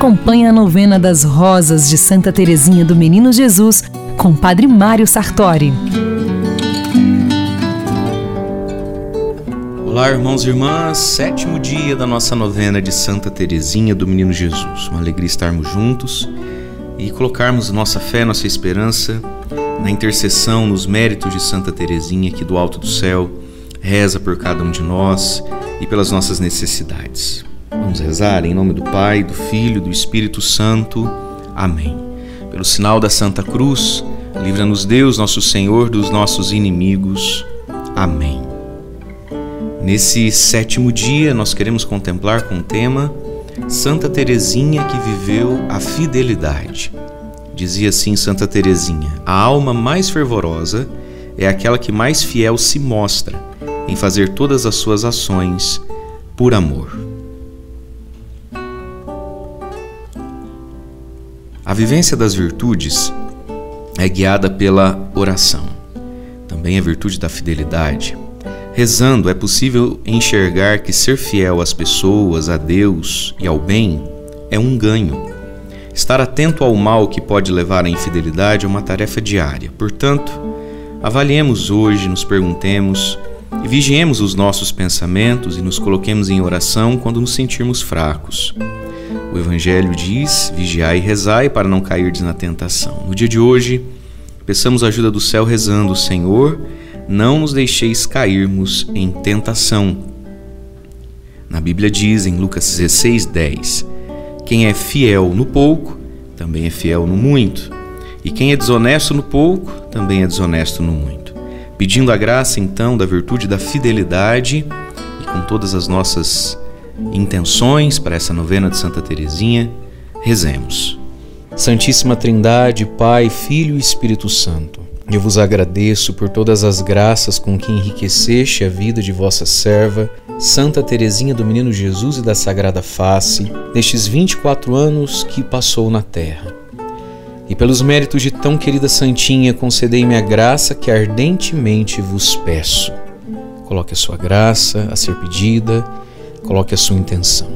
Acompanhe a novena das Rosas de Santa Teresinha do Menino Jesus com Padre Mário Sartori. Olá, irmãos e irmãs, sétimo dia da nossa novena de Santa Teresinha do Menino Jesus. Uma alegria estarmos juntos e colocarmos nossa fé, nossa esperança na intercessão, nos méritos de Santa Teresinha que do alto do céu reza por cada um de nós e pelas nossas necessidades. Vamos rezar em nome do Pai, do Filho do Espírito Santo. Amém. Pelo sinal da Santa Cruz, livra-nos Deus, nosso Senhor, dos nossos inimigos. Amém. Nesse sétimo dia, nós queremos contemplar com o tema Santa Teresinha que viveu a fidelidade. Dizia assim Santa Teresinha: A alma mais fervorosa é aquela que mais fiel se mostra em fazer todas as suas ações por amor. A vivência das virtudes é guiada pela oração. Também a virtude da fidelidade. Rezando é possível enxergar que ser fiel às pessoas, a Deus e ao bem é um ganho. Estar atento ao mal que pode levar à infidelidade é uma tarefa diária. Portanto, avaliemos hoje, nos perguntemos e vigiemos os nossos pensamentos e nos coloquemos em oração quando nos sentirmos fracos. O Evangelho diz: vigiai e rezai para não cairdes na tentação. No dia de hoje, peçamos a ajuda do céu rezando: Senhor, não nos deixeis cairmos em tentação. Na Bíblia diz em Lucas 16, 10: Quem é fiel no pouco, também é fiel no muito. E quem é desonesto no pouco, também é desonesto no muito. Pedindo a graça, então, da virtude da fidelidade e com todas as nossas intenções para essa novena de Santa Teresinha, rezemos. Santíssima Trindade, Pai, Filho e Espírito Santo, eu vos agradeço por todas as graças com que enriqueceste a vida de vossa serva, Santa Teresinha do Menino Jesus e da Sagrada Face, nestes 24 anos que passou na terra. E pelos méritos de tão querida Santinha, concedei-me a graça que ardentemente vos peço. Coloque a sua graça a ser pedida Coloque a sua intenção.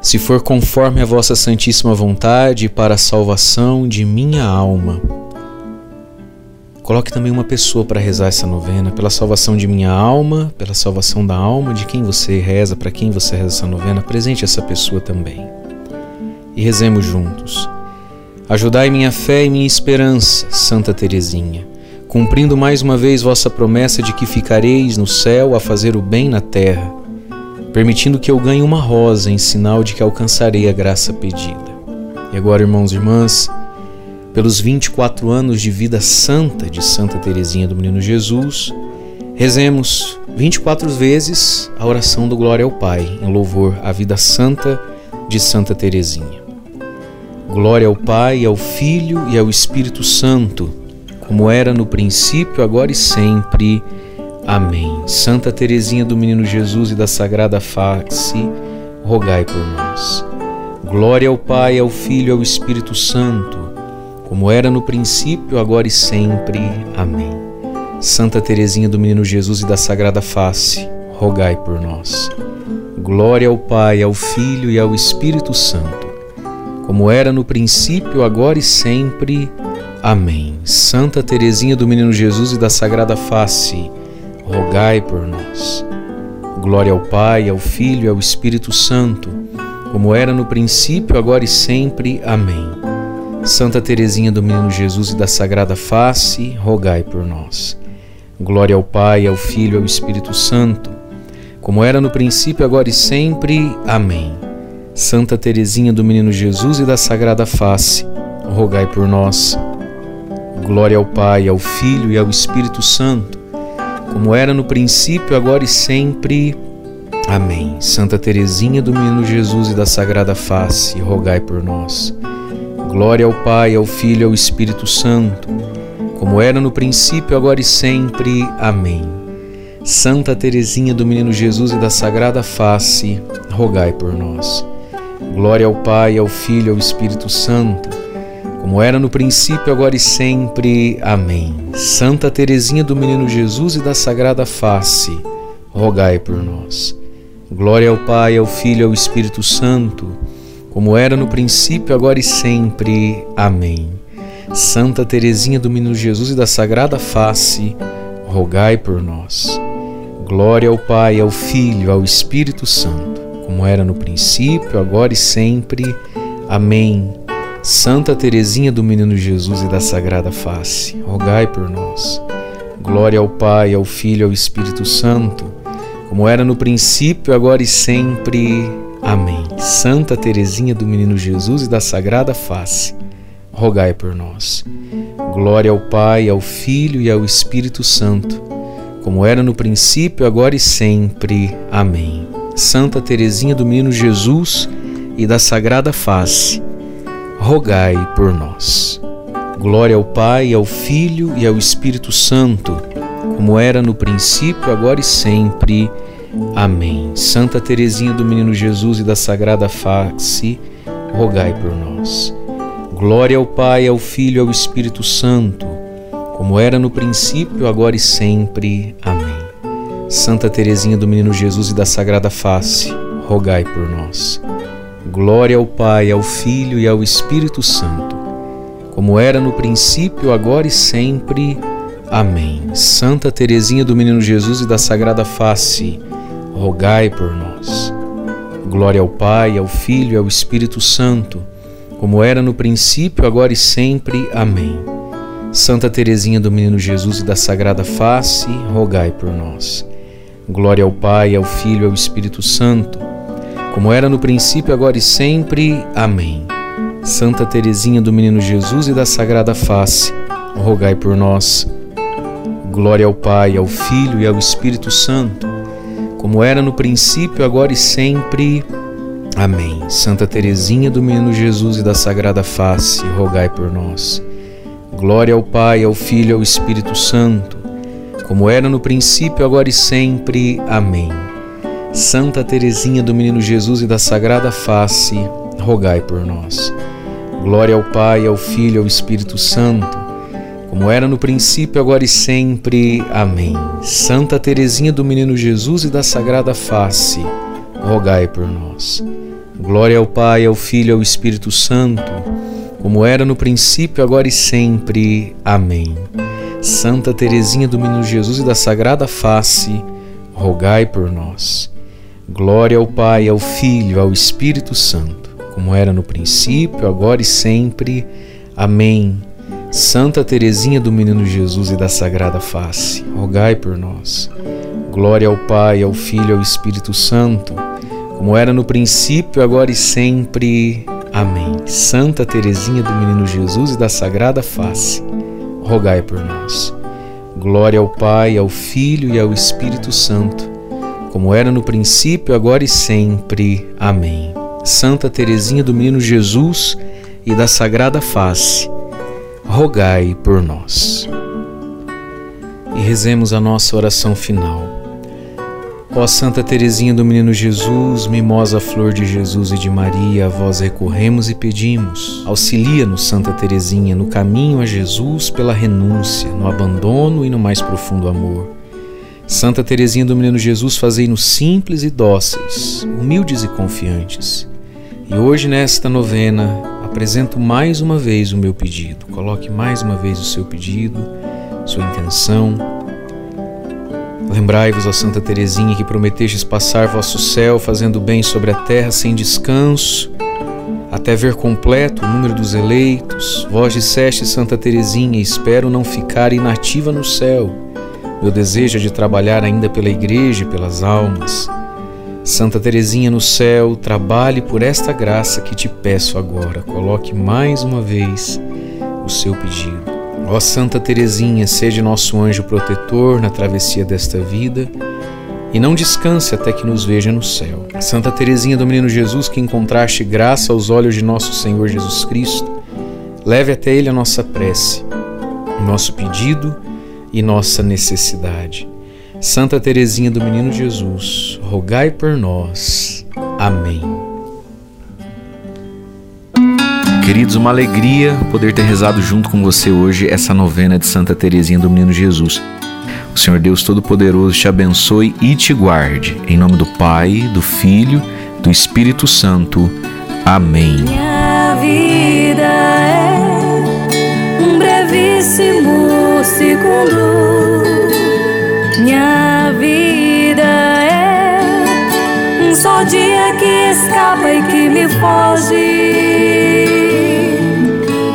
Se for conforme a vossa santíssima vontade para a salvação de minha alma, coloque também uma pessoa para rezar essa novena, pela salvação de minha alma, pela salvação da alma de quem você reza, para quem você reza essa novena, presente essa pessoa também. E rezemos juntos. Ajudai minha fé e minha esperança, Santa Teresinha cumprindo mais uma vez vossa promessa de que ficareis no céu a fazer o bem na terra, permitindo que eu ganhe uma rosa em sinal de que alcançarei a graça pedida. E agora, irmãos e irmãs, pelos 24 anos de vida santa de Santa Teresinha do Menino Jesus, rezemos 24 vezes a oração do Glória ao Pai, em louvor à vida santa de Santa Teresinha. Glória ao Pai, ao Filho e ao Espírito Santo, como era no princípio, agora e sempre. Amém. Santa Teresinha do Menino Jesus e da Sagrada Face, rogai por nós. Glória ao Pai, ao Filho e ao Espírito Santo, como era no princípio, agora e sempre. Amém. Santa Teresinha do Menino Jesus e da Sagrada Face, rogai por nós. Glória ao Pai, ao Filho e ao Espírito Santo, como era no princípio, agora e sempre. Amém. Santa Teresinha do Menino Jesus e da Sagrada Face, rogai por nós. Glória ao Pai, ao Filho e ao Espírito Santo, como era no princípio, agora e sempre. Amém. Santa Teresinha do Menino Jesus e da Sagrada Face, rogai por nós. Glória ao Pai, ao Filho e ao Espírito Santo, como era no princípio, agora e sempre. Amém. Santa Teresinha do Menino Jesus e da Sagrada Face, rogai por nós. Glória ao Pai, ao Filho e ao Espírito Santo, como era no princípio, agora e sempre. Amém. Santa Teresinha do Menino Jesus e da Sagrada Face, rogai por nós. Glória ao Pai, ao Filho e ao Espírito Santo, como era no princípio, agora e sempre. Amém. Santa Teresinha do Menino Jesus e da Sagrada Face, rogai por nós. Glória ao Pai, ao Filho e ao Espírito Santo como era no princípio, agora e sempre. Amém. Santa Teresinha do Menino Jesus e da Sagrada Face, rogai por nós. Glória ao Pai, ao Filho e ao Espírito Santo, como era no princípio, agora e sempre. Amém. Santa Teresinha do Menino Jesus e da Sagrada Face, rogai por nós. Glória ao Pai, ao Filho, ao Espírito Santo, como era no princípio, agora e sempre. Amém. Santa Teresinha do Menino Jesus e da Sagrada Face, rogai por nós. Glória ao Pai, ao Filho e ao Espírito Santo, como era no princípio, agora e sempre. Amém. Santa Teresinha do Menino Jesus e da Sagrada Face, rogai por nós. Glória ao Pai, ao Filho e ao Espírito Santo, como era no princípio, agora e sempre. Amém. Santa Teresinha do Menino Jesus e da Sagrada Face, rogai por nós. Glória ao Pai, ao Filho e ao Espírito Santo, como era no princípio, agora e sempre. Amém. Santa Teresinha do Menino Jesus e da Sagrada Face, rogai por nós. Glória ao Pai, ao Filho e ao Espírito Santo, como era no princípio, agora e sempre. Amém. Santa Teresinha do Menino Jesus e da Sagrada Face, rogai por nós. Glória ao Pai, ao Filho e ao Espírito Santo, como era no princípio, agora e sempre. Amém. Santa Teresinha do Menino Jesus e da Sagrada Face, rogai por nós. Glória ao Pai, ao Filho e ao Espírito Santo, como era no princípio, agora e sempre. Amém. Santa Teresinha do Menino Jesus e da Sagrada Face, rogai por nós. Glória ao Pai, ao Filho e ao Espírito Santo, como era no princípio, agora e sempre. Amém. Santa Teresinha do Menino Jesus e da Sagrada Face, rogai por nós. Glória ao Pai, ao Filho e ao Espírito Santo, como era no princípio, agora e sempre. Amém. Santa Teresinha do Menino Jesus e da Sagrada Face, rogai por nós. Glória ao Pai, ao Filho e ao Espírito Santo, como era no princípio, agora e sempre. Amém. Santa Teresinha do Menino Jesus e da Sagrada Face, rogai por nós. Glória ao Pai, ao Filho e ao Espírito Santo, como era no princípio, agora e sempre. Amém. Santa Teresinha do Menino Jesus e da Sagrada Face, rogai por nós. Glória ao Pai, ao Filho e ao Espírito Santo, como era no princípio, agora e sempre. Amém. Santa Teresinha do Menino Jesus e da Sagrada Face, rogai por nós. Glória ao Pai, ao Filho, ao Espírito Santo, como era no princípio, agora e sempre. Amém. Santa Teresinha do Menino Jesus e da Sagrada Face, rogai por nós. Glória ao Pai, ao Filho ao Espírito Santo, como era no princípio, agora e sempre. Amém. Santa Teresinha do Menino Jesus e da Sagrada Face, rogai por nós. Glória ao Pai, ao Filho e ao Espírito Santo, como era no princípio, agora e sempre. Amém. Santa Teresinha do Menino Jesus e da Sagrada Face, rogai por nós. E rezemos a nossa oração final. Ó Santa Teresinha do Menino Jesus, mimosa flor de Jesus e de Maria, a vós recorremos e pedimos. Auxilia-nos, Santa Teresinha, no caminho a Jesus pela renúncia, no abandono e no mais profundo amor. Santa Teresinha do Menino Jesus, fazei-nos simples e dóceis, humildes e confiantes. E hoje, nesta novena, apresento mais uma vez o meu pedido. Coloque mais uma vez o seu pedido, sua intenção. Lembrai-vos, ó Santa Teresinha, que prometestes passar vosso céu fazendo bem sobre a terra sem descanso, até ver completo o número dos eleitos. Vós disseste, Santa Teresinha, espero não ficar inativa no céu. Meu desejo é de trabalhar ainda pela igreja e pelas almas. Santa Teresinha no céu, trabalhe por esta graça que te peço agora. Coloque mais uma vez o seu pedido. Ó Santa Teresinha, seja nosso anjo protetor na travessia desta vida e não descanse até que nos veja no céu. Santa Teresinha do Menino Jesus, que encontraste graça aos olhos de nosso Senhor Jesus Cristo, leve até ele a nossa prece, o nosso pedido e nossa necessidade. Santa Teresinha do Menino Jesus, rogai por nós. Amém. Queridos, uma alegria poder ter rezado junto com você hoje essa novena de Santa Teresinha do Menino Jesus. O Senhor Deus Todo-Poderoso te abençoe e te guarde. Em nome do Pai, do Filho, do Espírito Santo. Amém. Minha vida é um brevíssimo segundo. Minha vida é um só dia que escapa e que me foge.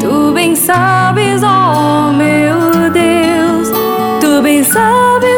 Tu bem sabes, oh meu Deus, tu bem sabes.